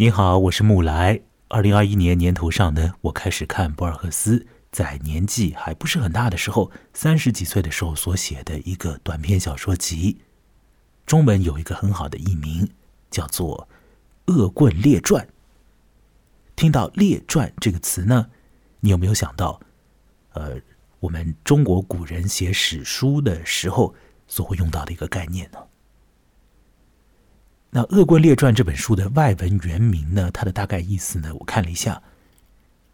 你好，我是木来。二零二一年年头上呢，我开始看博尔赫斯在年纪还不是很大的时候，三十几岁的时候所写的一个短篇小说集，中文有一个很好的译名，叫做《恶棍列传》。听到“列传”这个词呢，你有没有想到，呃，我们中国古人写史书的时候所会用到的一个概念呢？那《恶棍列传》这本书的外文原名呢？它的大概意思呢？我看了一下，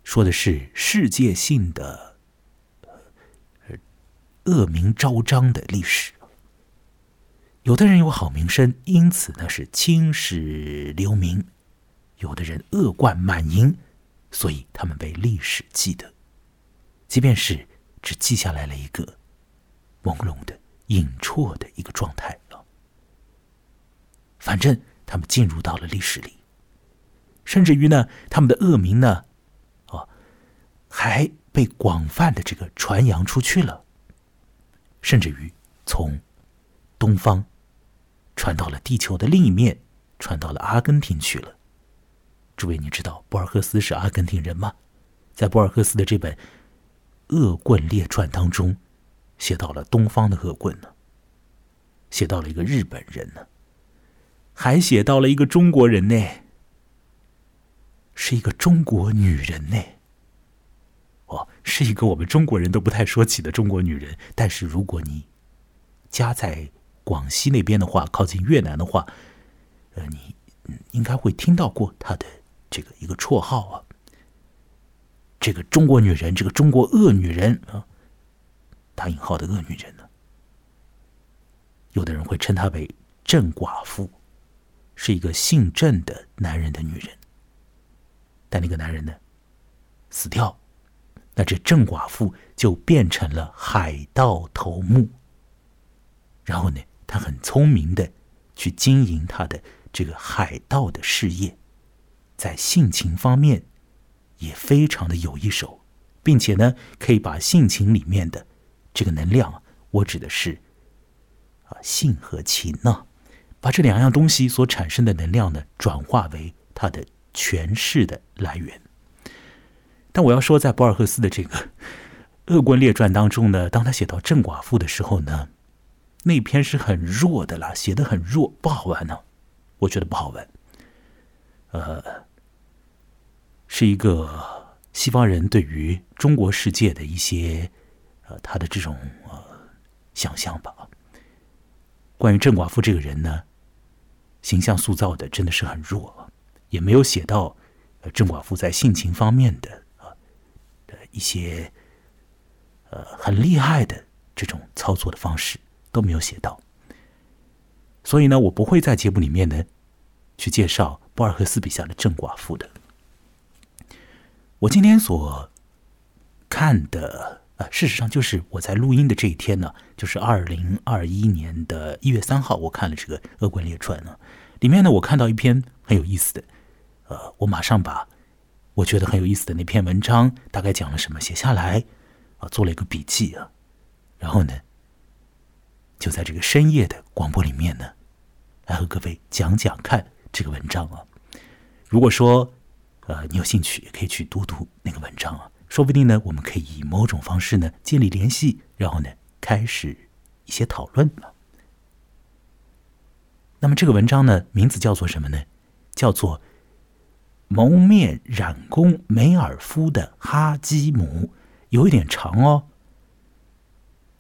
说的是世界性的恶名昭彰的历史。有的人有好名声，因此呢是青史留名；有的人恶贯满盈，所以他们被历史记得，即便是只记下来了一个朦胧的、隐绰的一个状态。反正他们进入到了历史里，甚至于呢，他们的恶名呢，哦，还被广泛的这个传扬出去了，甚至于从东方传到了地球的另一面，传到了阿根廷去了。诸位，你知道博尔赫斯是阿根廷人吗？在博尔赫斯的这本《恶棍列传》当中，写到了东方的恶棍呢，写到了一个日本人呢。还写到了一个中国人呢，是一个中国女人呢。哦，是一个我们中国人都不太说起的中国女人。但是如果你家在广西那边的话，靠近越南的话，呃，你应该会听到过她的这个一个绰号啊。这个中国女人，这个中国恶女人啊，打引号的恶女人呢，有的人会称她为郑寡妇。是一个姓郑的男人的女人，但那个男人呢，死掉，那这郑寡妇就变成了海盗头目。然后呢，他很聪明的去经营他的这个海盗的事业，在性情方面也非常的有一手，并且呢，可以把性情里面的这个能量，我指的是啊性和情呢。把这两样东西所产生的能量呢，转化为他的权势的来源。但我要说，在博尔赫斯的这个《恶棍列传》当中呢，当他写到郑寡妇的时候呢，那篇是很弱的啦，写的很弱，不好玩呢。我觉得不好玩。呃，是一个西方人对于中国世界的一些呃他的这种呃想象吧。关于郑寡妇这个人呢。形象塑造的真的是很弱，也没有写到呃郑寡妇在性情方面的啊的一些呃很厉害的这种操作的方式都没有写到，所以呢，我不会在节目里面呢去介绍博尔赫斯笔下的郑寡妇的。我今天所看的啊，事实上就是我在录音的这一天呢，就是二零二一年的一月三号，我看了这个《恶棍列传》呢。里面呢，我看到一篇很有意思的，呃，我马上把我觉得很有意思的那篇文章大概讲了什么写下来，啊，做了一个笔记啊，然后呢，就在这个深夜的广播里面呢，来和各位讲讲看这个文章啊。如果说呃你有兴趣，也可以去读读那个文章啊，说不定呢，我们可以以某种方式呢建立联系，然后呢开始一些讨论了。那么这个文章呢，名字叫做什么呢？叫做《蒙面染工梅尔夫的哈基姆》，有一点长哦。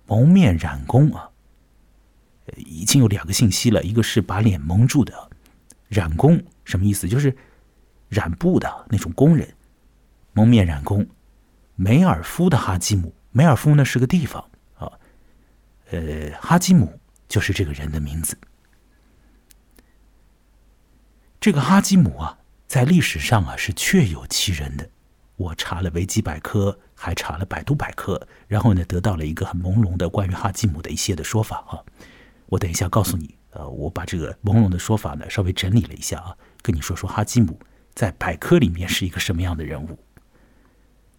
蒙面染工啊，已经有两个信息了，一个是把脸蒙住的染工，什么意思？就是染布的那种工人。蒙面染工梅尔夫的哈基姆，梅尔夫呢是个地方啊，呃，哈基姆就是这个人的名字。这个哈基姆啊，在历史上啊是确有其人的。我查了维基百科，还查了百度百科，然后呢，得到了一个很朦胧的关于哈基姆的一些的说法啊。我等一下告诉你，呃，我把这个朦胧的说法呢稍微整理了一下啊，跟你说说哈基姆在百科里面是一个什么样的人物。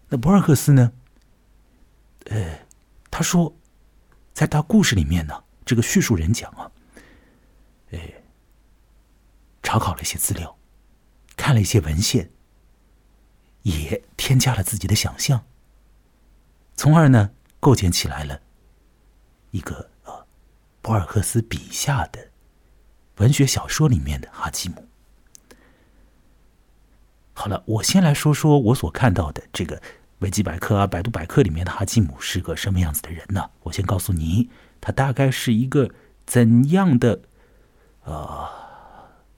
那博尔赫斯呢？呃，他说，在他故事里面呢，这个叙述人讲啊，呃。查考了一些资料，看了一些文献，也添加了自己的想象，从而呢构建起来了一个呃博尔赫斯笔下的文学小说里面的哈基姆。好了，我先来说说我所看到的这个维基百科啊、百度百科里面的哈基姆是个什么样子的人呢？我先告诉你，他大概是一个怎样的呃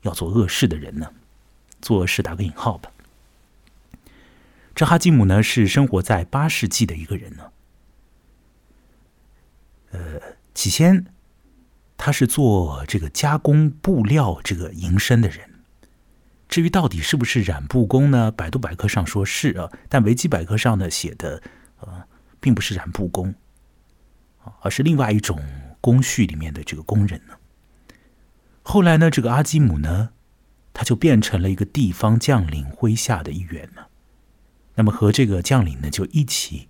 要做恶事的人呢？做恶事打个引号吧。这哈基姆呢是生活在八世纪的一个人呢。呃，起先他是做这个加工布料这个营生的人。至于到底是不是染布工呢？百度百科上说是啊，但维基百科上呢写的呃，并不是染布工，而是另外一种工序里面的这个工人呢。后来呢，这个阿基姆呢，他就变成了一个地方将领麾下的一员呢。那么和这个将领呢，就一起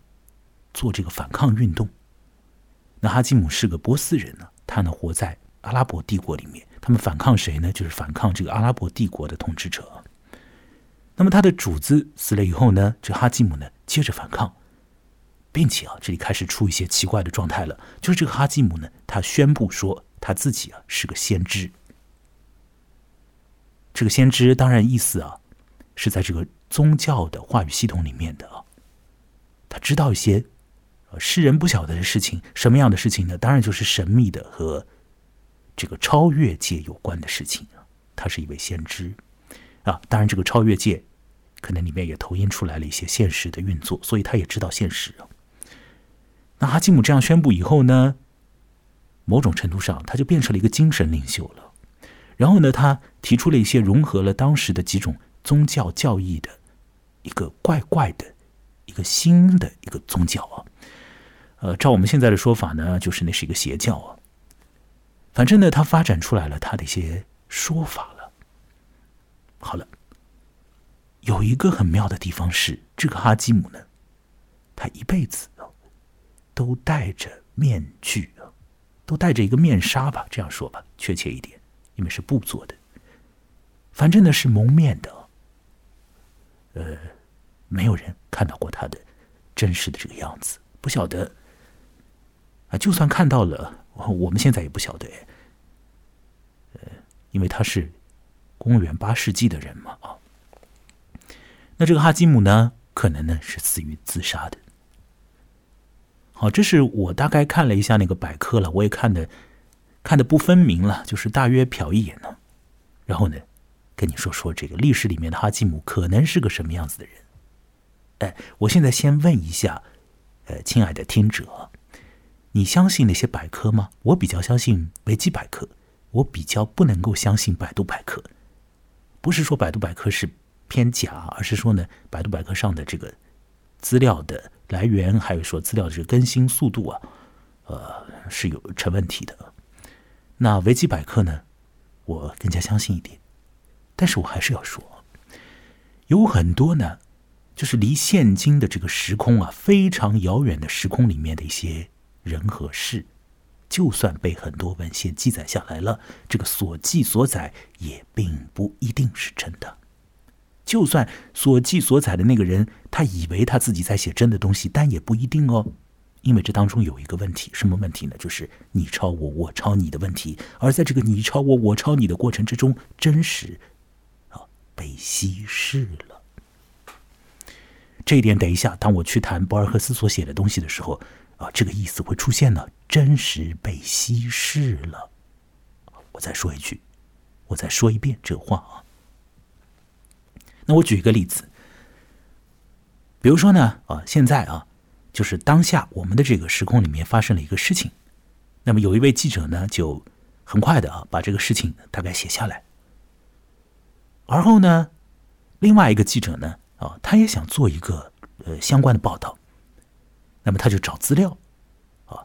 做这个反抗运动。那哈基姆是个波斯人呢，他呢活在阿拉伯帝国里面。他们反抗谁呢？就是反抗这个阿拉伯帝国的统治者。那么他的主子死了以后呢，这哈基姆呢接着反抗，并且啊，这里开始出一些奇怪的状态了。就是这个哈基姆呢，他宣布说他自己啊是个先知。这个先知当然意思啊是在这个宗教的话语系统里面的啊，他知道一些呃世人不晓得的事情。什么样的事情呢？当然就是神秘的和。这个超越界有关的事情啊，他是一位先知啊。当然，这个超越界可能里面也投影出来了一些现实的运作，所以他也知道现实啊。那哈基姆这样宣布以后呢，某种程度上他就变成了一个精神领袖了。然后呢，他提出了一些融合了当时的几种宗教教义的一个怪怪的一个新的一个宗教啊。呃，照我们现在的说法呢，就是那是一个邪教啊。反正呢，他发展出来了他的一些说法了。好了，有一个很妙的地方是，这个哈基姆呢，他一辈子都戴着面具啊，都戴着一个面纱吧，这样说吧，确切一点，因为是布做的。反正呢是蒙面的，呃，没有人看到过他的真实的这个样子，不晓得啊，就算看到了。我们现在也不晓得，呃，因为他是公元八世纪的人嘛，啊，那这个哈基姆呢，可能呢是死于自杀的。好，这是我大概看了一下那个百科了，我也看的看的不分明了，就是大约瞟一眼呢，然后呢，跟你说说这个历史里面的哈基姆可能是个什么样子的人。哎，我现在先问一下，呃，亲爱的听者。你相信那些百科吗？我比较相信维基百科，我比较不能够相信百度百科。不是说百度百科是偏假，而是说呢，百度百科上的这个资料的来源，还有说资料的这个更新速度啊，呃，是有成问题的。那维基百科呢，我更加相信一点。但是我还是要说，有很多呢，就是离现今的这个时空啊非常遥远的时空里面的一些。人和事，就算被很多文献记载下来了，这个所记所载也并不一定是真的。就算所记所载的那个人，他以为他自己在写真的东西，但也不一定哦。因为这当中有一个问题，什么问题呢？就是你抄我，我抄你的问题。而在这个你抄我，我抄你的过程之中，真实啊被稀释了。这一点，等一下，当我去谈博尔赫斯所写的东西的时候。啊，这个意思会出现呢，真实被稀释了。我再说一句，我再说一遍这话啊。那我举一个例子，比如说呢，啊，现在啊，就是当下我们的这个时空里面发生了一个事情，那么有一位记者呢，就很快的啊，把这个事情大概写下来，而后呢，另外一个记者呢，啊，他也想做一个呃相关的报道。那么他就找资料，啊，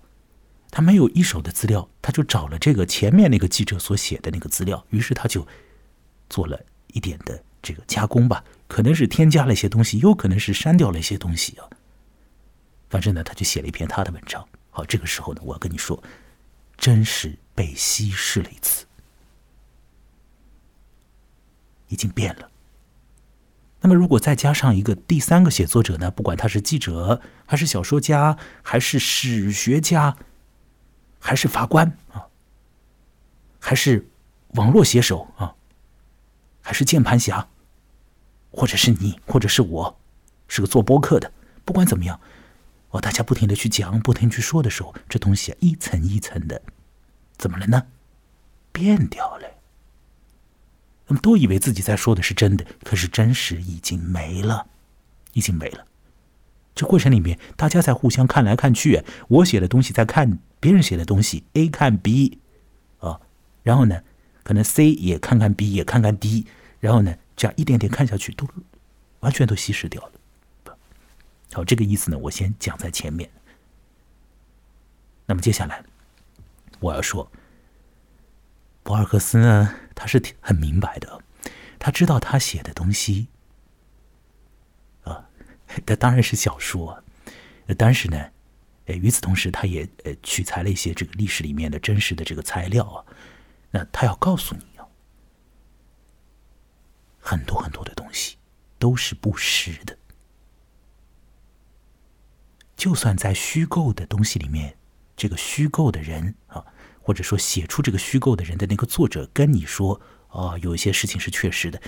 他没有一手的资料，他就找了这个前面那个记者所写的那个资料，于是他就做了一点的这个加工吧，可能是添加了一些东西，有可能是删掉了一些东西啊。反正呢，他就写了一篇他的文章。好，这个时候呢，我要跟你说，真是被稀释了一次，已经变了，那么，如果再加上一个第三个写作者呢？不管他是记者，还是小说家，还是史学家，还是法官啊，还是网络写手啊，还是键盘侠，或者是你，或者是我，是个做播客的，不管怎么样，哦，大家不停的去讲，不停去说的时候，这东西啊，一层一层的，怎么了呢？变掉了。那么都以为自己在说的是真的，可是真实已经没了，已经没了。这过程里面，大家在互相看来看去，我写的东西在看别人写的东西，A 看 B，啊，然后呢，可能 C 也看看 B，也看看 D，然后呢，这样一点点看下去，都完全都稀释掉了。好，这个意思呢，我先讲在前面。那么接下来我要说。博尔赫斯呢，他是很明白的，他知道他写的东西，啊，他当然是小说，但是呢，呃，与此同时，他也呃取材了一些这个历史里面的真实的这个材料啊，那他要告诉你啊，很多很多的东西都是不实的，就算在虚构的东西里面，这个虚构的人啊。或者说，写出这个虚构的人的那个作者跟你说：“啊，有一些事情是确实的，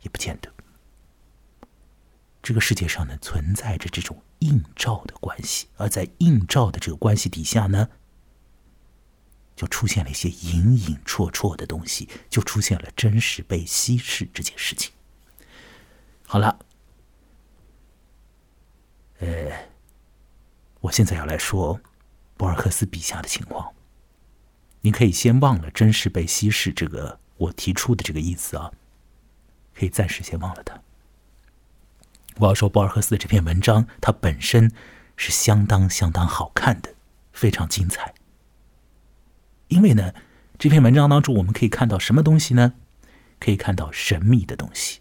也不见得。”这个世界上呢，存在着这种映照的关系，而在映照的这个关系底下呢，就出现了一些隐隐绰绰的东西，就出现了真实被稀释这件事情。好了，呃，我现在要来说博尔赫斯笔下的情况。你可以先忘了“真实被稀释”这个我提出的这个意思啊，可以暂时先忘了它。我要说，博尔赫斯的这篇文章，它本身是相当相当好看的，非常精彩。因为呢，这篇文章当中我们可以看到什么东西呢？可以看到神秘的东西，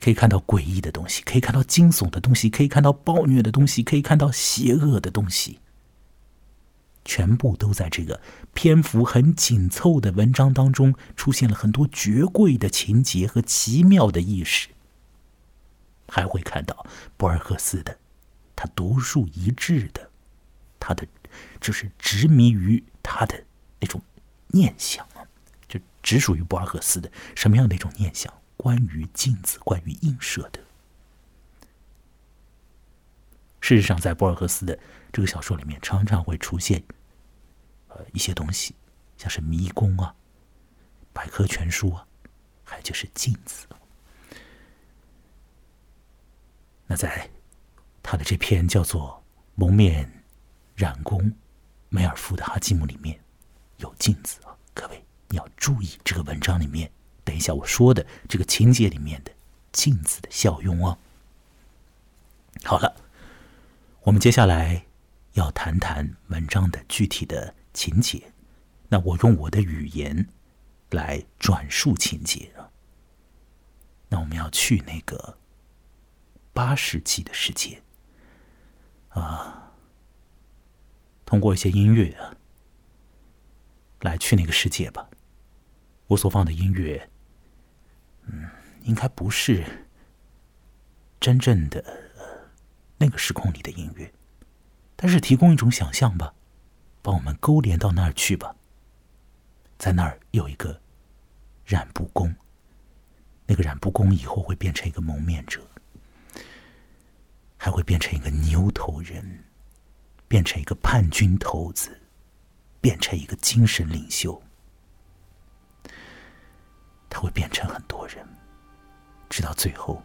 可以看到诡异的东西，可以看到惊悚的东西，可以看到暴虐的东西，可以看到邪恶的东西。全部都在这个篇幅很紧凑的文章当中出现了很多绝贵的情节和奇妙的意识，还会看到博尔赫斯的他独树一帜的他的就是执迷于他的那种念想，就只属于博尔赫斯的什么样的一种念想？关于镜子，关于映射的。事实上，在博尔赫斯的这个小说里面，常常会出现，呃，一些东西，像是迷宫啊、百科全书啊，还有就是镜子。那在他的这篇叫做《蒙面染工梅尔夫的哈基姆》里面有镜子啊，各位你要注意这个文章里面，等一下我说的这个情节里面的镜子的效用哦。好了。我们接下来要谈谈文章的具体的情节。那我用我的语言来转述情节啊。那我们要去那个八世纪的世界啊，通过一些音乐啊，来去那个世界吧。我所放的音乐，嗯，应该不是真正的。那个时空里的音乐，但是提供一种想象吧，把我们勾连到那儿去吧。在那儿有一个染布工，那个染布工以后会变成一个蒙面者，还会变成一个牛头人，变成一个叛军头子，变成一个精神领袖。他会变成很多人，直到最后，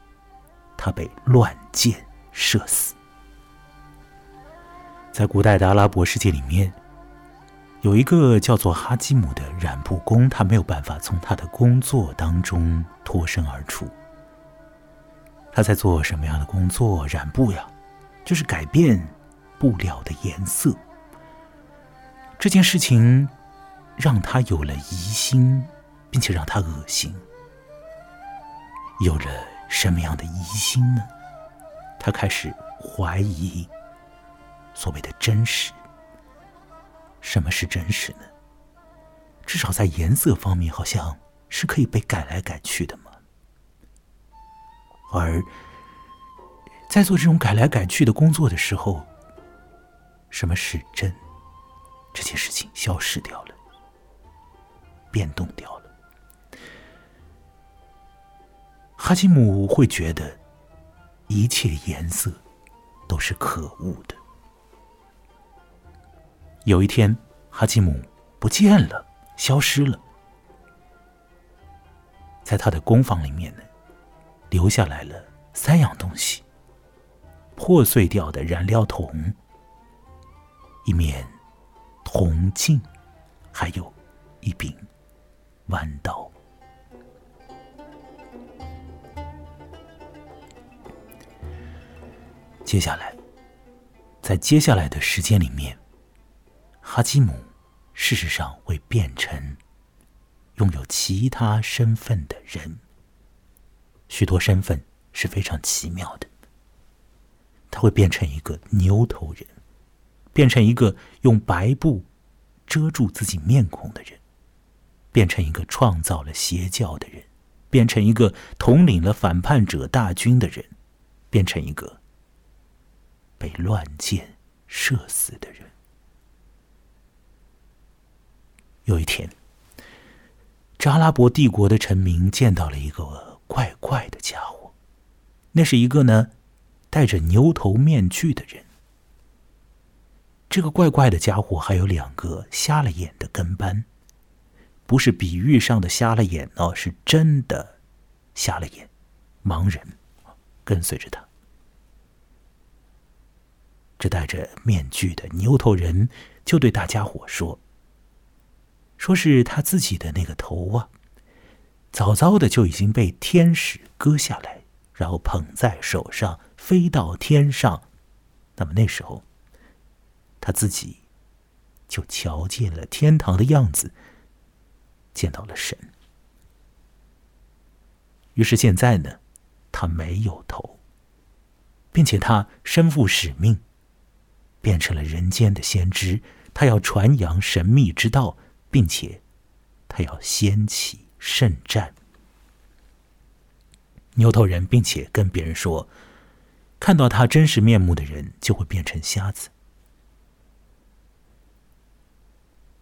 他被乱箭。射死。在古代的阿拉伯世界里面，有一个叫做哈基姆的染布工，他没有办法从他的工作当中脱身而出。他在做什么样的工作？染布呀，就是改变布料的颜色。这件事情让他有了疑心，并且让他恶心。有了什么样的疑心呢？他开始怀疑所谓的真实。什么是真实呢？至少在颜色方面，好像是可以被改来改去的嘛？而在做这种改来改去的工作的时候，什么是真？这件事情消失掉了，变动掉了。哈基姆会觉得一切颜色都是可恶的。有一天，哈基姆不见了，消失了，在他的工坊里面呢，留下来了三样东西：破碎掉的燃料桶、一面铜镜，还有一柄弯刀。接下来，在接下来的时间里面，哈基姆事实上会变成拥有其他身份的人。许多身份是非常奇妙的。他会变成一个牛头人，变成一个用白布遮住自己面孔的人，变成一个创造了邪教的人，变成一个统领了反叛者大军的人，变成一个。被乱箭射死的人。有一天，扎拉伯帝国的臣民见到了一个怪怪的家伙，那是一个呢戴着牛头面具的人。这个怪怪的家伙还有两个瞎了眼的跟班，不是比喻上的瞎了眼哦，是真的瞎了眼，盲人跟随着他。这戴着面具的牛头人就对大家伙说：“说是他自己的那个头啊，早早的就已经被天使割下来，然后捧在手上飞到天上。那么那时候，他自己就瞧见了天堂的样子，见到了神。于是现在呢，他没有头，并且他身负使命。”变成了人间的先知，他要传扬神秘之道，并且他要掀起圣战。牛头人，并且跟别人说，看到他真实面目的人就会变成瞎子。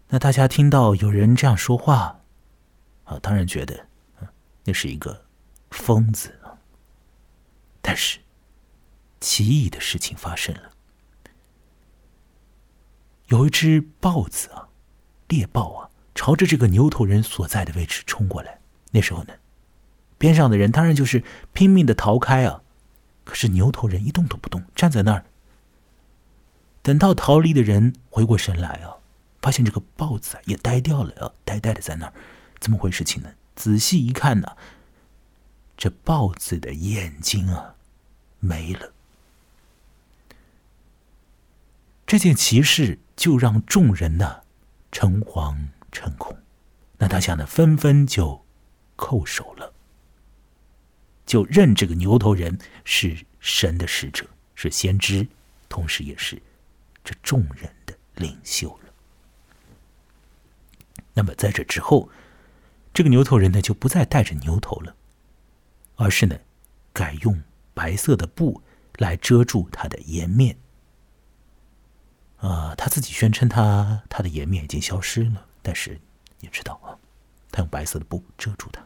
那大家听到有人这样说话，啊，当然觉得，那是一个疯子啊。但是，奇异的事情发生了。有一只豹子啊，猎豹啊，朝着这个牛头人所在的位置冲过来。那时候呢，边上的人当然就是拼命的逃开啊。可是牛头人一动都不动，站在那儿。等到逃离的人回过神来啊，发现这个豹子也呆掉了啊，呆呆的在那儿。怎么回事情呢？仔细一看呢，这豹子的眼睛啊没了。这件奇事。就让众人呢诚惶诚恐，那大家呢纷纷就叩首了，就认这个牛头人是神的使者，是先知，同时也是这众人的领袖了。那么在这之后，这个牛头人呢就不再戴着牛头了，而是呢改用白色的布来遮住他的颜面。啊，他自己宣称他他的颜面已经消失了，但是你知道啊，他用白色的布遮住他，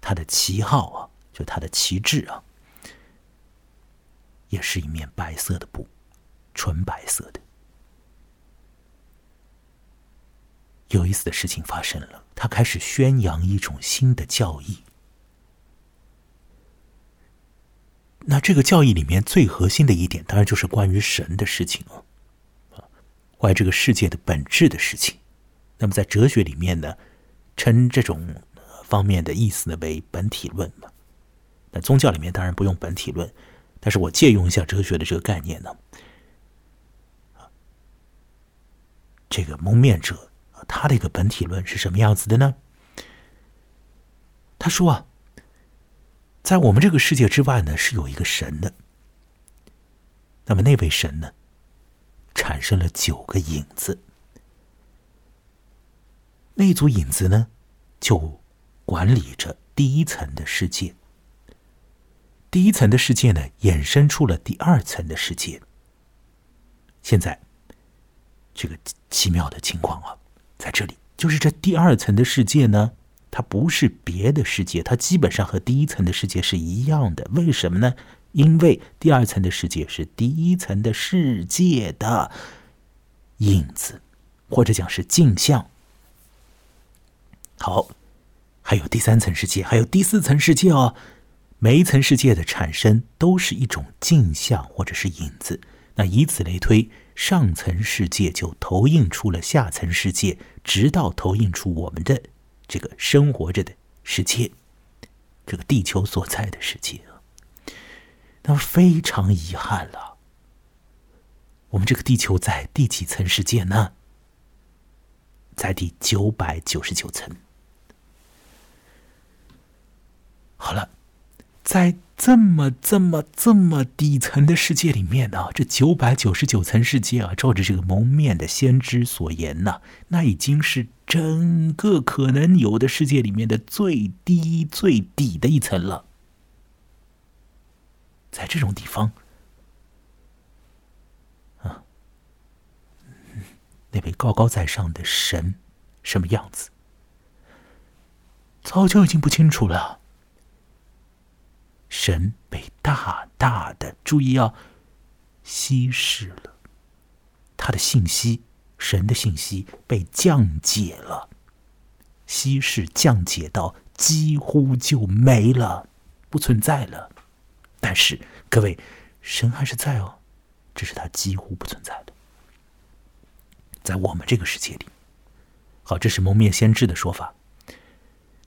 他的旗号啊，就他的旗帜啊，也是一面白色的布，纯白色的。有意思的事情发生了，他开始宣扬一种新的教义。那这个教义里面最核心的一点，当然就是关于神的事情了，关于这个世界的本质的事情。那么在哲学里面呢，称这种方面的意思呢为本体论嘛。那宗教里面当然不用本体论，但是我借用一下哲学的这个概念呢。这个蒙面者他的一个本体论是什么样子的呢？他说啊。在我们这个世界之外呢，是有一个神的。那么那位神呢，产生了九个影子。那组影子呢，就管理着第一层的世界，第一层的世界呢，衍生出了第二层的世界。现在，这个奇妙的情况啊，在这里，就是这第二层的世界呢，它不是别的世界，它基本上和第一层的世界是一样的。为什么呢？因为第二层的世界是第一层的世界的影子，或者讲是镜像。好，还有第三层世界，还有第四层世界哦。每一层世界的产生都是一种镜像或者是影子。那以此类推，上层世界就投影出了下层世界，直到投影出我们的这个生活着的世界，这个地球所在的世界。那非常遗憾了，我们这个地球在第几层世界呢？在第九百九十九层。好了。在这么这么这么底层的世界里面呢，这九百九十九层世界啊，照着这个蒙面的先知所言呢，那已经是整个可能有的世界里面的最低最底的一层了。在这种地方，啊，那位高高在上的神什么样子，早就已经不清楚了。神被大大的注意要稀释了，他的信息，神的信息被降解了，稀释降解到几乎就没了，不存在了。但是各位，神还是在哦，只是他几乎不存在的，在我们这个世界里。好，这是蒙面先知的说法。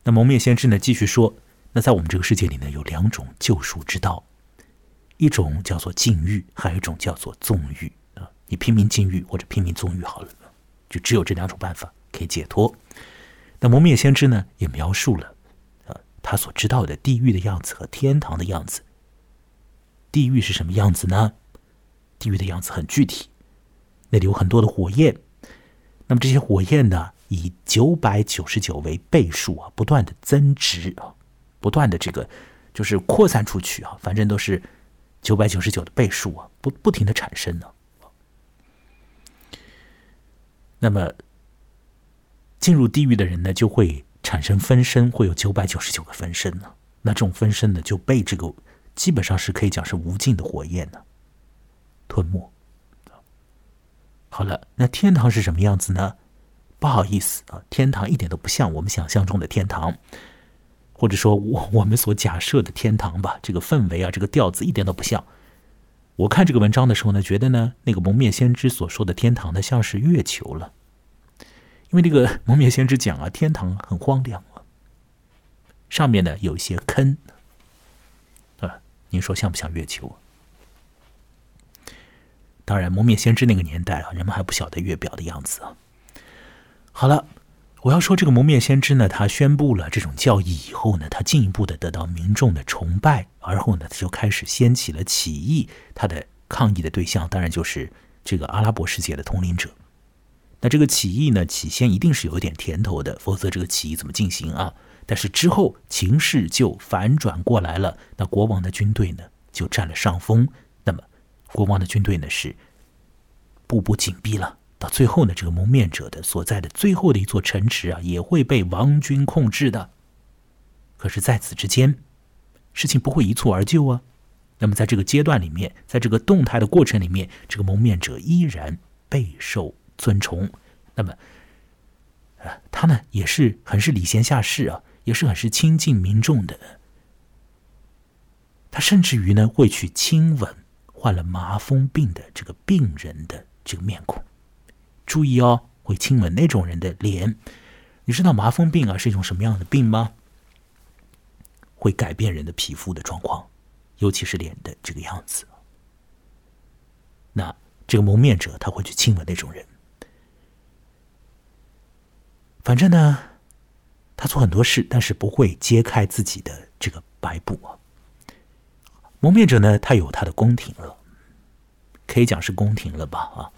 那蒙面先知呢，继续说。那在我们这个世界里呢，有两种救赎之道，一种叫做禁欲，还有一种叫做纵欲啊。你拼命禁欲或者拼命纵欲好了，就只有这两种办法可以解脱。那蒙面先知呢，也描述了啊他所知道的地狱的样子和天堂的样子。地狱是什么样子呢？地狱的样子很具体，那里有很多的火焰。那么这些火焰呢，以九百九十九为倍数啊，不断的增值啊。不断的这个就是扩散出去啊，反正都是九百九十九的倍数啊，不不停的产生呢。那么进入地狱的人呢，就会产生分身，会有九百九十九个分身呢。那这种分身呢，就被这个基本上是可以讲是无尽的火焰呢吞没。好了，那天堂是什么样子呢？不好意思啊，天堂一点都不像我们想象中的天堂。或者说，我我们所假设的天堂吧，这个氛围啊，这个调子一点都不像。我看这个文章的时候呢，觉得呢，那个蒙面先知所说的天堂呢，像是月球了。因为这个蒙面先知讲啊，天堂很荒凉啊，上面呢有一些坑，您说像不像月球？当然，蒙面先知那个年代啊，人们还不晓得月表的样子啊。好了。我要说，这个蒙面先知呢，他宣布了这种教义以后呢，他进一步的得到民众的崇拜，而后呢，他就开始掀起了起义。他的抗议的对象当然就是这个阿拉伯世界的统领者。那这个起义呢，起先一定是有点甜头的，否则这个起义怎么进行啊？但是之后情势就反转过来了，那国王的军队呢就占了上风，那么国王的军队呢是步步紧逼了。到最后呢，这个蒙面者的所在的最后的一座城池啊，也会被王军控制的。可是，在此之间，事情不会一蹴而就啊。那么，在这个阶段里面，在这个动态的过程里面，这个蒙面者依然备受尊崇。那么，啊，他呢也是很是礼贤下士啊，也是很是亲近民众的。他甚至于呢会去亲吻患了麻风病的这个病人的这个面孔。注意哦，会亲吻那种人的脸。你知道麻风病啊是一种什么样的病吗？会改变人的皮肤的状况，尤其是脸的这个样子。那这个蒙面者他会去亲吻那种人。反正呢，他做很多事，但是不会揭开自己的这个白布啊。蒙面者呢，他有他的宫廷了，可以讲是宫廷了吧？啊。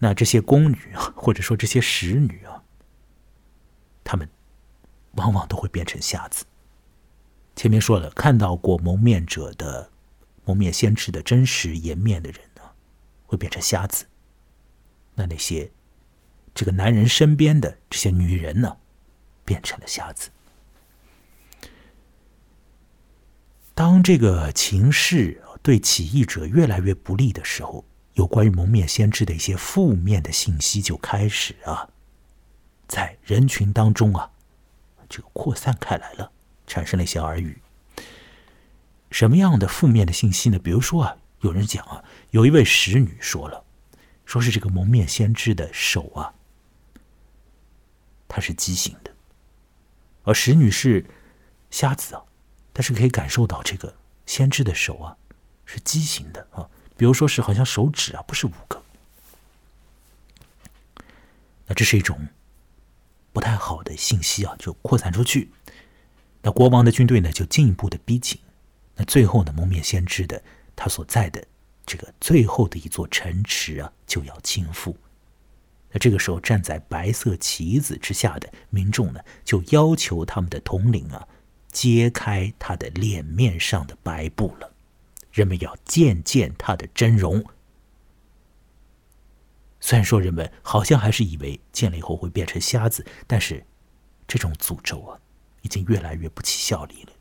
那这些宫女啊，或者说这些使女啊，她们往往都会变成瞎子，前面说了，看到过蒙面者的蒙面先知的真实颜面的人呢，会变成瞎子。那那些这个男人身边的这些女人呢，变成了瞎子。当这个情势对起义者越来越不利的时候，有关于蒙面先知的一些负面的信息就开始啊，在人群当中啊，这个扩散开来了，产生了一些耳语。什么样的负面的信息呢？比如说啊，有人讲啊，有一位使女说了，说是这个蒙面先知的手啊，他是畸形的，而使女士瞎子啊。但是可以感受到这个先知的手啊，是畸形的啊，比如说是好像手指啊不是五个，那这是一种不太好的信息啊，就扩散出去。那国王的军队呢就进一步的逼近，那最后呢蒙面先知的他所在的这个最后的一座城池啊就要倾覆。这个时候站在白色旗子之下的民众呢就要求他们的统领啊。揭开他的脸面上的白布了，人们要见见他的真容。虽然说人们好像还是以为见了以后会变成瞎子，但是这种诅咒啊，已经越来越不起效力了。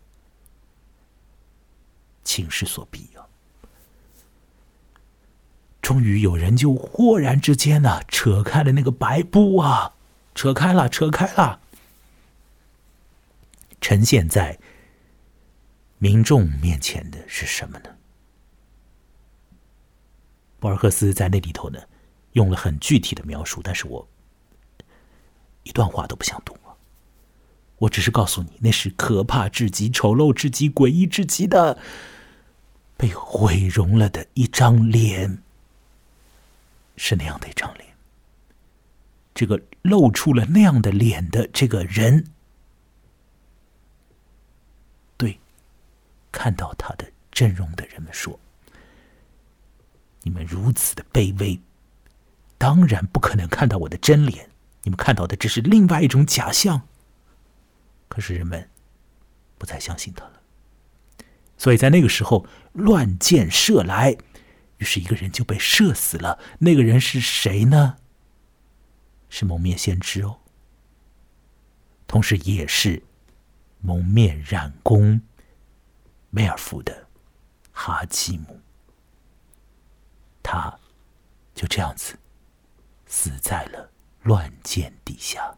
情势所逼，终于有人就豁然之间呢，扯开了那个白布啊，扯开了，扯开了。呈现在民众面前的是什么呢？博尔赫斯在那里头呢，用了很具体的描述，但是我一段话都不想读啊！我只是告诉你，那是可怕至极、丑陋至极、诡异至极的被毁容了的一张脸，是那样的一张脸。这个露出了那样的脸的这个人。对看到他的真容的人们说：“你们如此的卑微，当然不可能看到我的真脸。你们看到的只是另外一种假象。”可是人们不再相信他了，所以在那个时候，乱箭射来，于是一个人就被射死了。那个人是谁呢？是蒙面先知哦，同时也是蒙面染工。梅尔夫的哈基姆，他就这样子死在了乱箭底下。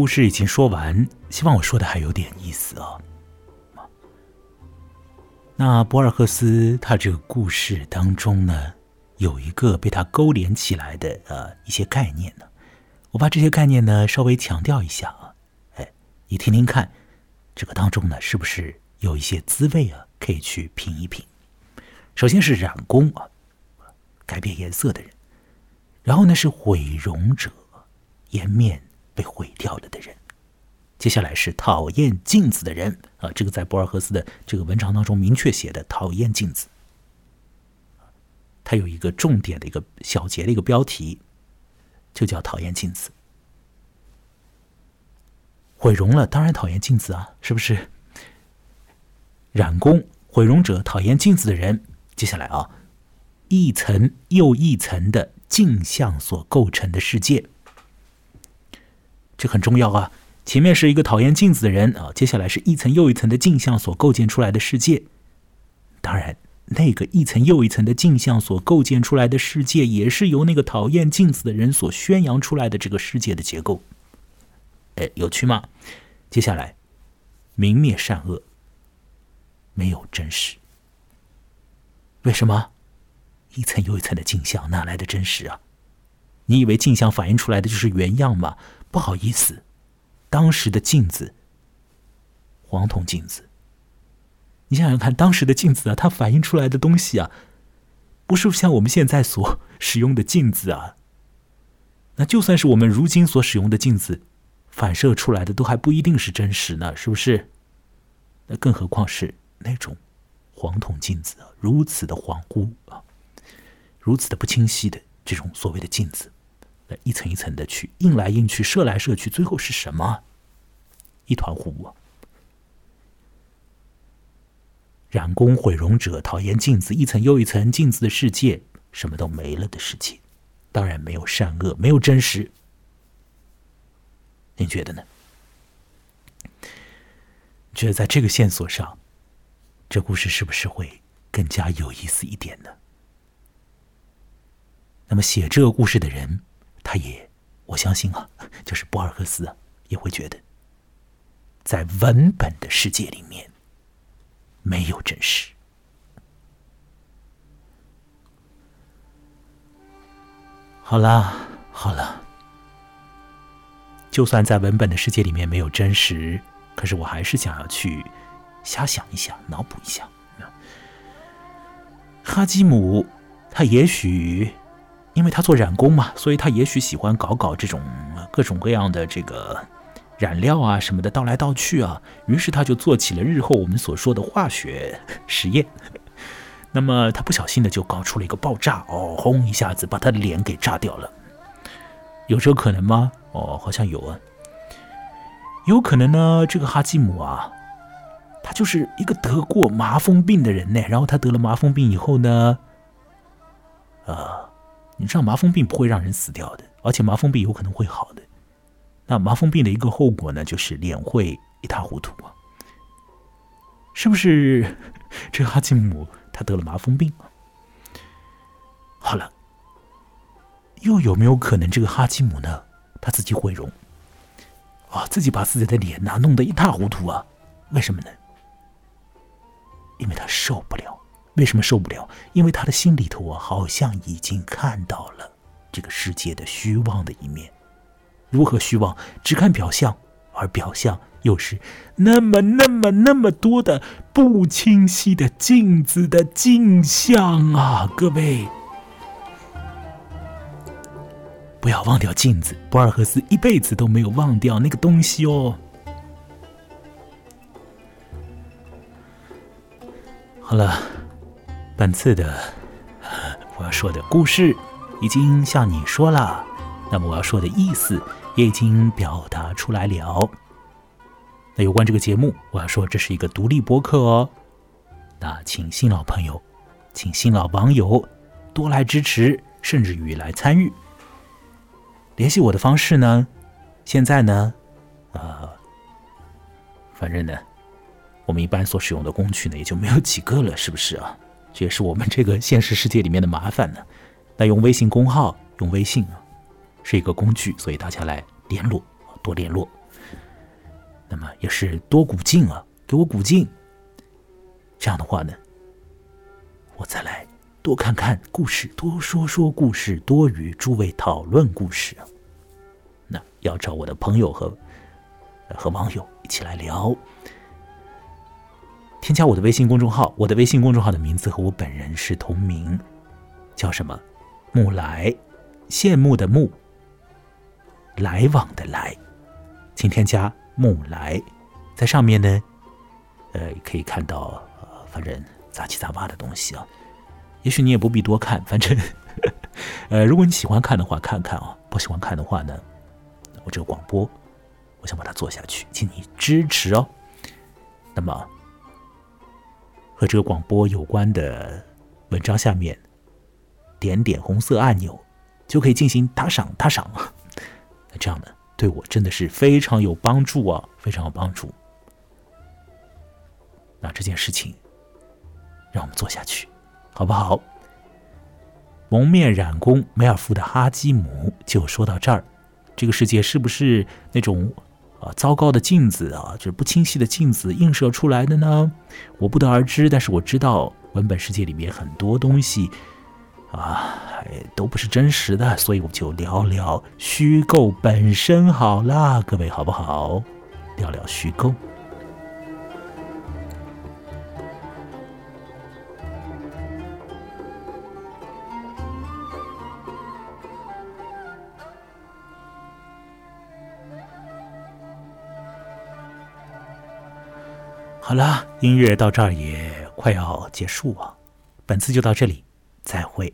故事已经说完，希望我说的还有点意思啊。那博尔赫斯他这个故事当中呢，有一个被他勾连起来的呃一些概念呢，我把这些概念呢稍微强调一下啊，哎，你听听看，这个当中呢是不是有一些滋味啊，可以去品一品。首先是染工啊，改变颜色的人，然后呢是毁容者，颜面。被毁掉了的人，接下来是讨厌镜子的人啊，这个在博尔赫斯的这个文章当中明确写的，讨厌镜子。他有一个重点的一个小节的一个标题，就叫讨厌镜子。毁容了，当然讨厌镜子啊，是不是？染工、毁容者、讨厌镜子的人，接下来啊，一层又一层的镜像所构成的世界。这很重要啊！前面是一个讨厌镜子的人啊，接下来是一层又一层的镜像所构建出来的世界。当然，那个一层又一层的镜像所构建出来的世界，也是由那个讨厌镜子的人所宣扬出来的这个世界的结构。哎，有趣吗？接下来，明灭善恶，没有真实。为什么？一层又一层的镜像哪来的真实啊？你以为镜像反映出来的就是原样吗？不好意思，当时的镜子，黄铜镜子，你想想看，当时的镜子啊，它反映出来的东西啊，不是像我们现在所使用的镜子啊。那就算是我们如今所使用的镜子，反射出来的都还不一定是真实呢，是不是？那更何况是那种黄铜镜子啊，如此的恍惚啊，如此的不清晰的这种所谓的镜子，一层一层的去印来印去，射来射去，最后是什么？一团糊啊！染工毁容者讨厌镜子，一层又一层镜子的世界，什么都没了的世界，当然没有善恶，没有真实。您觉得呢？觉得在这个线索上，这故事是不是会更加有意思一点呢？那么写这个故事的人，他也我相信啊，就是博尔赫斯啊，也会觉得，在文本的世界里面。没有真实。好了，好了，就算在文本的世界里面没有真实，可是我还是想要去瞎想一想，脑补一下。哈基姆，他也许因为他做染工嘛，所以他也许喜欢搞搞这种各种各样的这个。染料啊什么的倒来倒去啊，于是他就做起了日后我们所说的化学实验。那么他不小心的就搞出了一个爆炸，哦，轰一下子把他的脸给炸掉了。有这个可能吗？哦，好像有啊。有可能呢，这个哈基姆啊，他就是一个得过麻风病的人呢。然后他得了麻风病以后呢，呃，你知道麻风病不会让人死掉的，而且麻风病有可能会好的。那麻风病的一个后果呢，就是脸会一塌糊涂啊！是不是？这个哈基姆他得了麻风病好了，又有没有可能这个哈基姆呢，他自己毁容啊，自己把自己的脸呐弄得一塌糊涂啊？为什么呢？因为他受不了。为什么受不了？因为他的心里头啊，好像已经看到了这个世界的虚妄的一面。如何虚妄？只看表象，而表象又是那么、那么、那么多的不清晰的镜子的镜像啊！各位，不要忘掉镜子。博尔赫斯一辈子都没有忘掉那个东西哦。好了，本次的我要说的故事已经向你说了，那么我要说的意思。也已经表达出来了。那有关这个节目，我要说这是一个独立播客哦。那请新老朋友，请新老网友多来支持，甚至于来参与。联系我的方式呢？现在呢？啊，反正呢，我们一般所使用的工具呢，也就没有几个了，是不是啊？这也是我们这个现实世界里面的麻烦呢。那用微信公号，用微信啊。是一个工具，所以大家来联络，多联络。那么也是多鼓劲啊，给我鼓劲。这样的话呢，我再来多看看故事，多说说故事，多与诸位讨论故事。那要找我的朋友和和网友一起来聊。添加我的微信公众号，我的微信公众号的名字和我本人是同名，叫什么？木来，羡慕的慕。来往的来，请添加木来，在上面呢，呃，可以看到，反正杂七杂八的东西啊。也许你也不必多看，反正，呃，如果你喜欢看的话，看看啊；不喜欢看的话呢，我这个广播，我想把它做下去，请你支持哦。那么，和这个广播有关的文章下面，点点红色按钮，就可以进行打赏，打赏。那这样呢，对我真的是非常有帮助啊，非常有帮助。那这件事情，让我们做下去，好不好？蒙面染工梅尔夫的哈基姆就说到这儿。这个世界是不是那种啊糟糕的镜子啊，就是不清晰的镜子映射出来的呢？我不得而知。但是我知道文本世界里面很多东西。啊，都不是真实的，所以我们就聊聊虚构本身好啦，各位好不好？聊聊虚构。好了音乐到这儿也快要结束了本次就到这里再会。